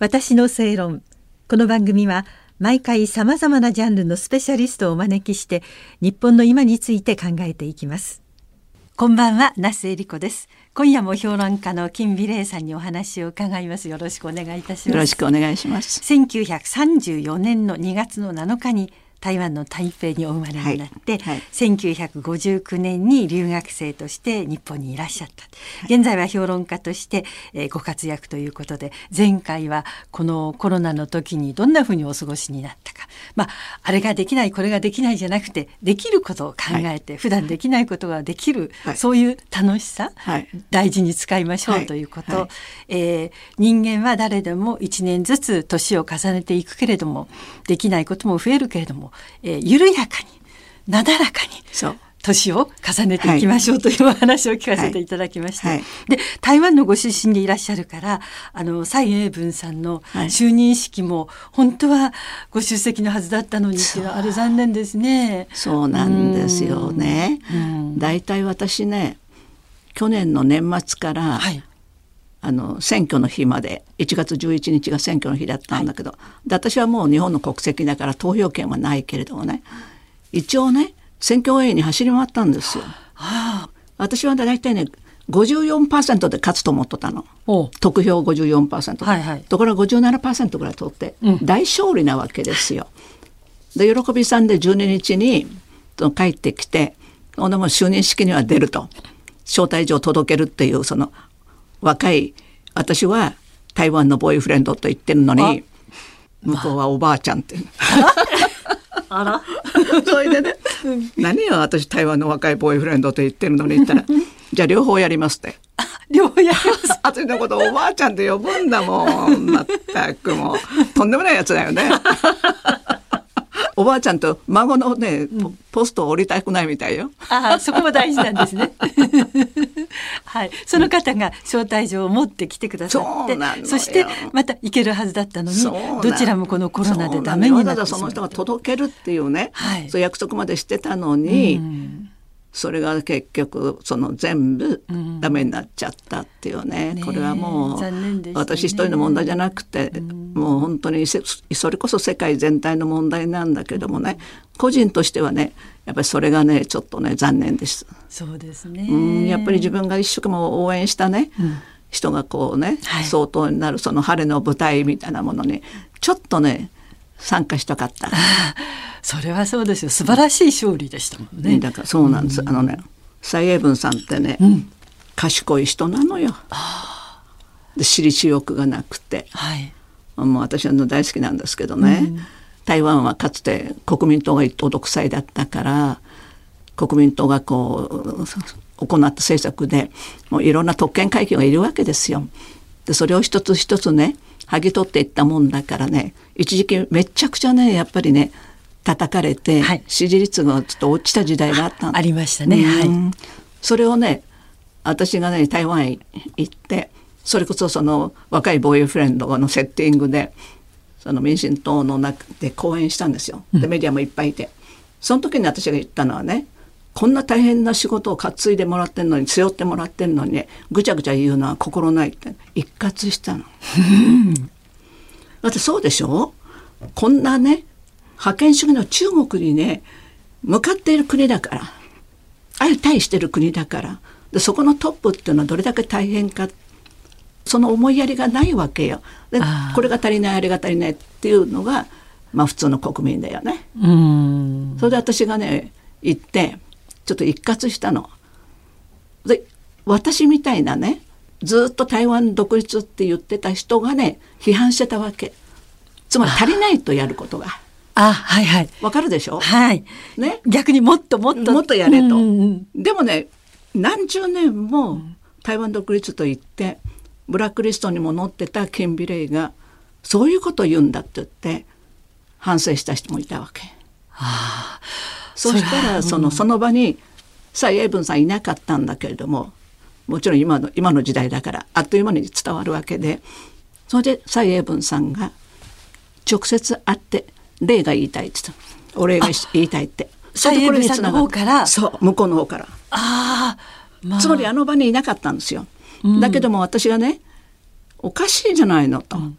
私の正論。この番組は毎回さまざまなジャンルのスペシャリストをお招きして日本の今について考えていきます。こんばんは那須恵理子です。今夜も評論家の金美玲さんにお話を伺います。よろしくお願いいたします。よろしくお願いします。1934年の2月の7日に台湾の台北にお生まれになって、はいはい、1959年に留学生として日本にいらっしゃった、はい、現在は評論家として、えー、ご活躍ということで前回はこのコロナの時にどんなふうにお過ごしになったか。まああれができないこれができないじゃなくてできることを考えて、はい、普段できないことができる、そういう楽しさ、大事に使いましょうということ、はい、えー、人間は誰でも1年ずつ年を重ねていくけれどもできないことも増えるけれどもえー、緩やかになだらかに年を重ねていきましょうというお話を聞かせていただきました。はい。はい、で台湾のご出身でいらっしゃるからあの蔡英文さんの就任式も本当はご出席のはずだったのにっていうのはあれ残念ですね。そうなんですよね。大体私ね去年の年末から、はいあの選挙の日まで1月11日が選挙の日だったんだけど、はい、で私はもう日本の国籍だから投票権はないけれどもね一応ね選挙応援に走り回ったんですよ。はあ、私は大体ね54%で勝つと思っとったの。得票54%、はいはい、ところが57%ぐらい取って、うん、大勝利なわけですよ。で喜びさんで12日に帰ってきてほんでも就任式には出ると。招待状届けるっていうその若い私は台湾のボーイフレンドと言ってるのに向こうはおばあちゃんって。あら。それでね「何よ私台湾の若いボーイフレンドと言ってるのに」言ったら「じゃあ両方やります」って。両方やります。私のことおばあちゃんって呼ぶんだもん。まったくもう。とんでもないやつだよね。おばあちゃんと孫のね、ポストを降りたくないみたいよ。ああ、そこも大事なんですね。はい、その方が招待状を持ってきてくださってそしてまた行けるはずだったのにどちらもこのコロナでダメになってその人が届けるっていうね、はい、そう約束までしてたのに、うんそれが結局その全部ダメになっちゃったっていうね。うん、これはもう、ね、私一人の問題じゃなくて、うん、もう本当にそれこそ世界全体の問題なんだけどもね個人としてはねやっぱりそれがねちょっとね残念です。そうですね、うん、やっぱり自分が一生懸命応援したね、人がこうね、はい、相当になるその晴れの舞台みたいなものにちょっとね参加したかった。それはそうですよ。素晴らしい勝利でしたもんね。だからそうなんです、うん、あのね蔡英文さんってね、うん、賢い人なのよ。で私利私欲がなくて、はい、もう私は大好きなんですけどね、うん、台湾はかつて国民党が一党独裁だったから国民党がこう行った政策でもういろんな特権階級がいるわけですよ。でそれを一つ一つね剥ぎ取っていったもんだからね一時期めちゃくちゃねやっぱりね叩かれて、はい、支持率がちょっと落ちた時代があったありましたね、はい、それをね私がね台湾へ行ってそれこそその若いボーイフレンドのセッティングでその民進党の中で講演したんですよ。でメディアもいっぱいいて、その時に私が言ったのはねこんな大変な仕事を担いでもらってんのに背負ってもらってんのにねぐちゃぐちゃ言うのは心ないって一括したの。だってそうでしょ？こんなね覇権主義の中国にね向かっている国だから相対してる国だからでそこのトップっていうのはどれだけ大変かその思いやりがないわけよ。でこれが足りないあれが足りないっていうのがまあ普通の国民だよね。それで私がね行ってちょっと一括したの。で私みたいなねずっと台湾独立って言ってた人がね批判してたわけ。つまり足りないとやることが。あはいはい。わかるでしょ？はい。ね？逆にもっともっと。もっとやれと。でもね何十年も台湾独立と言ってブラックリストにも載ってたケンビレイがそういうことを言うんだって言って反省した人もいたわけ。はあ、そしたらそのその場に蔡英文さんいなかったんだけれどももちろん今の今の時代だからあっという間に伝わるわけでそれで蔡英文さんが直接会って礼が言いたいって言ったお礼が言いたいって。蔡英文さんの方から？そう向こうの方から。あまあ、つまりあの場にいなかったんですよ。だけども私がねおかしいじゃないのと。うん、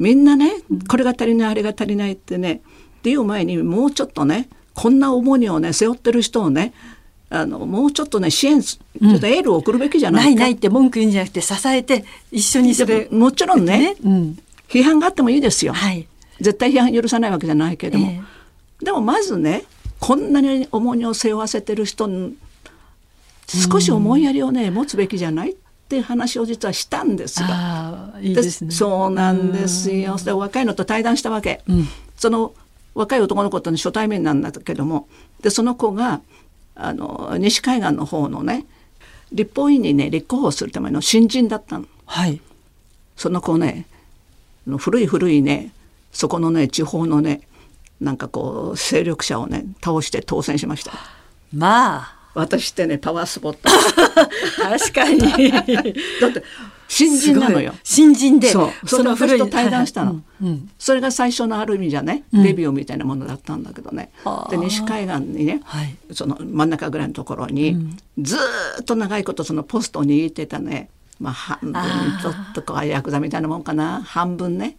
みんなねこれが足りないあれが足りないってねっていう前にもうちょっとねこんな重荷をね背負ってる人をねあのもうちょっとね支援ちょっとエールを送るべきじゃないか、ないないって文句言うんじゃなくて支えて一緒にそれもちろんねうん。批判があってもいいですよ、はい。絶対批判許さないわけじゃないけれども、えでもまずねこんなに重荷を背負わせてる人に少し思いやりをね、持つべきじゃないっていう話を実はしたんですよ。ああいいですね。そうなんですよ。で若いのと対談したわけ。うん。その若い男の子との初対面なんだけどもでその子があの西海岸の方のね立法院にね立候補するための新人だったの。はいその子ね古い古いねそこのね地方のねなんかこう勢力者をね倒して当選しました。まあ私ってねパワースポット 確かに だって新人なのよ。新人で。そう。その私と対談したの、はいはいうん。それが最初のある意味じゃね、うん。デビューみたいなものだったんだけどね。で西海岸にね、はい。その真ん中ぐらいのところに、うん。ずーっと長いことそのポストを握ってたね。まあ半分ちょっとこうヤクザみたいなもんかな。半分ね。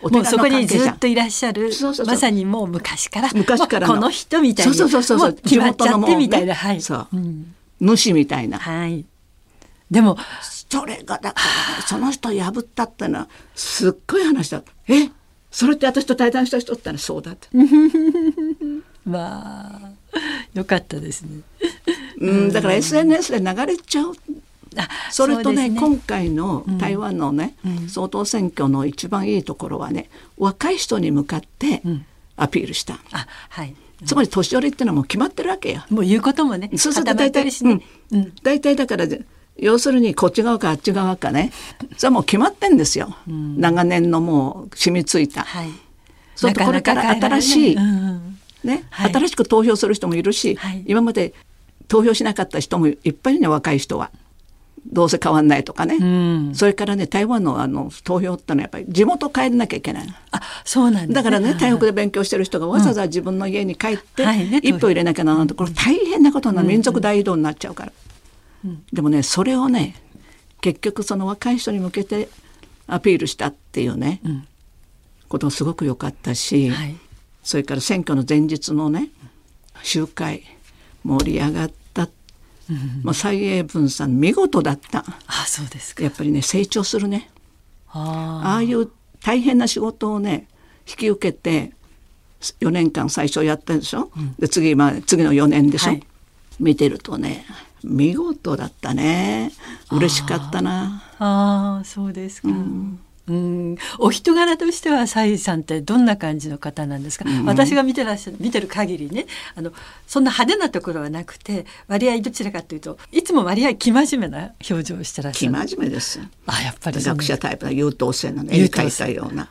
おもうそこにずっといらっしゃる。まさにもう昔から。昔からこの人みたいにそうそうそうそう。も決まっちゃってみたいな、はい。そう。うん。主みたいな。はい。でもそれがだからねその人破ったってのはすっごい話だ。えそれって私と対談した人ってのはそうだって、まあよかったですね。うん、だから SNS で流れちゃう。あそれとねうです今回の台湾のね、うん。総統選挙の一番いいところはね若い人に向かってうん。アピールした、あはい。つまり年寄りってのはもう決まってるわけよ。もう言うこともねそうすると大体、ね、うん。大体だからで要するにこっち側かあっち側かね。それはもう決まってんですよ、ん長年のもう染みついた。はい。そうこれから新しいうんうん。ね、はい。新しく投票する人もいるし、はい。今まで投票しなかった人もいっぱいいるね若い人は。どうせ変わんないとかね、うん。それからね台湾のあの投票ってのはやっぱり地元帰らなきゃいけないあそうなんですだからねはい台北で勉強してる人がわざわざ自分の家に帰って一歩入れなきゃならないとこれ大変なことになる。民族大移動になっちゃうから、うんでもねそれをね結局その若い人に向けてアピールしたっていうね、うんことがすごく良かったし、はい。それから選挙の前日のね集会盛り上がった、もう蔡英文さん見事だった。あそうですか。やっぱりね成長するね。あああいう大変な仕事をね引き受けて4年間最初やったでしょ、で次、まあ、次の4年でしょ、はい。見てるとね見事だったね。嬉しかったな。ああそうですか。うん、お人柄としてはサイさんってどんな感じの方なんですか、私が見てらっしゃる見てる限りね。あのそんな派手なところはなくて割合どちらかというといつも割合生真面目な表情をしてらっし生ゃる。真面目です。よあやっぱり学者タイプな優等生なの絵に描いたような。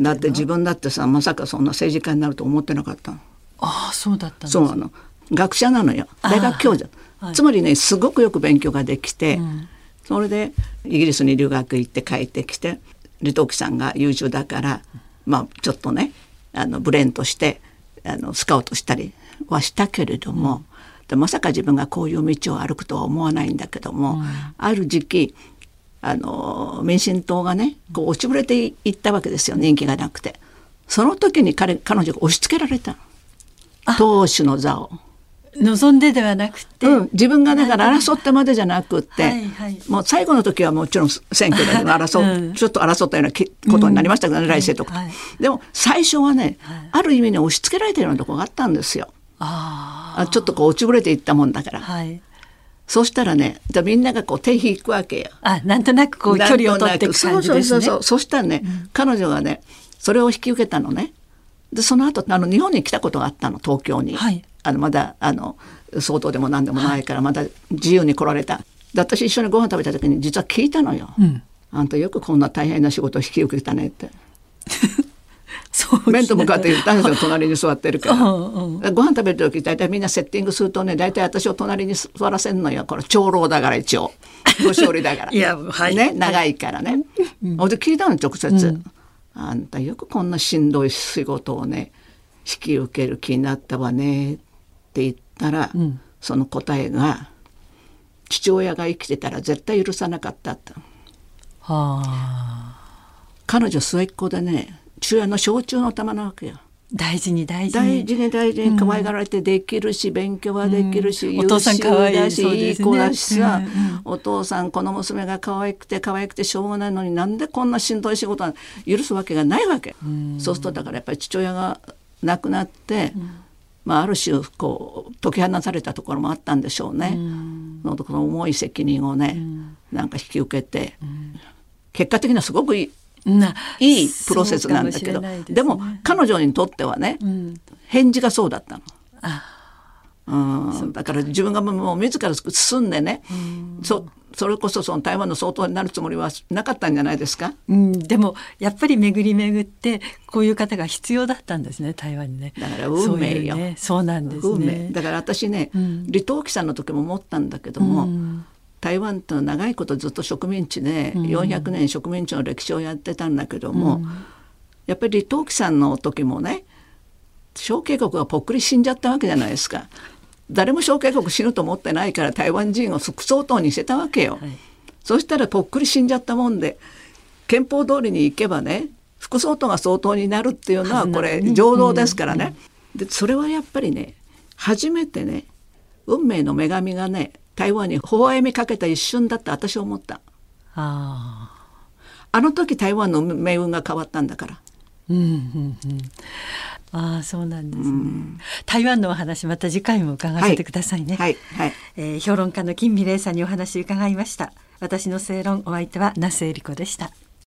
だって自分だってさまさかそんな政治家になると思ってなかったの。ああそうだったんですそうなの。学者なのよ。大学教授、はい。つまりねすごくよく勉強ができて、うん。それでイギリスに留学行って帰ってきて李登輝さんが優秀だからまあちょっとねあのブレーンとしてあのスカウトしたりはしたけれども、でまさか自分がこういう道を歩くとは思わないんだけども、ある時期あの民進党がねこう落ちぶれていったわけですよ人気がなくて。その時に彼彼女が押し付けられた党首の座を。望んでではなくて、うん、自分がだから争ったまでじゃなくって、はいはい。もう最後の時はもちろん選挙で争う、うん。ちょっと争ったようなきことになりましたけどね、来世とか、はい。でも最初はね、はい。ある意味ね押し付けられてるようなところがあったんですよ。ああちょっとこう落ちぶれていったもんだから、あはい。そうしたらねじゃあみんながこう手引くわけよ。あなんとなくこう距離を取っていく感じですね。そうそうそうそう。そしたらね、彼女がねそれを引き受けたのねでその後あの日本に来たことがあったの東京に、はい。あのまだあの相当でも何でもないからまだ自由に来られた。で私一緒にご飯食べた時に実は聞いたのよ、うん。あんたよくこんな大変な仕事を引き受けたねって。そう面と向かって言ったんですよ隣に座ってるから。うんうんご飯食べる時大体みんなセッティングするとね大体私を隣に座らせるのよこれ長老だから一応。年寄りだから。いやはい。ね長いからね、ほんで聞いたの直接、あんたよくこんなしんどい仕事をね引き受ける気になったわねって言ったら、ん。その答えが父親が生きてたら絶対許さなかったってはあ。彼女末っ子でね父親の象徴の玉なわけよ。大事に大事に。大事に大事に。可愛がられてできるし、うん、勉強はできるし、うん、お父さん可愛いし、ね、いい子だしさ、うんうん、お父さんこの娘が可愛くて可愛くてしょうがないのになんでこんなしんどい仕事は許すわけがないわけ、うん、そうするとだからやっぱり父親が亡くなって、まあ、ある種こう解き放たれたところもあったんでしょうね、のこの重い責任をね、なんか引き受けて、結果的にはすごくいいいいプロセスなんだけど。で,、ね、でも彼女にとってはね、うん、返事がそうだったの。うん、だから自分がもう自ら進んでね、うん、そそれこそその台湾の総統になるつもりはなかったんじゃないですか、うん、でもやっぱり巡り巡ってこういう方が必要だったんですね台湾にね。だから運命よ、ね、そうなんですね。だから私ね、うん、李登輝さんの時も思ったんだけども、うん台湾と長いことずっと植民地で400年植民地の歴史をやってたんだけども、うん、やっぱり李登輝さんの時もね小渓谷がぽっくり死んじゃったわけじゃないですか。誰も小渓谷死ぬと思ってないから台湾人を副総統にしてたわけよ。はい、そしたらぽっくり死んじゃったもんで憲法通りに行けばね副総統が総統になるっていうのはこれ情動ですからね。でそれはやっぱりね初めてね運命の女神がね台湾に微笑みかけた一瞬だって私は思った。ああの時台湾の命運が変わったんだから。うんうんうん。ああそうなんですね、うん、台湾のお話また次回も伺わせてくださいね、はいはい、はい、えー、評論家の金美玲さんにお話伺いました。私の正論お相手は那須恵理子でした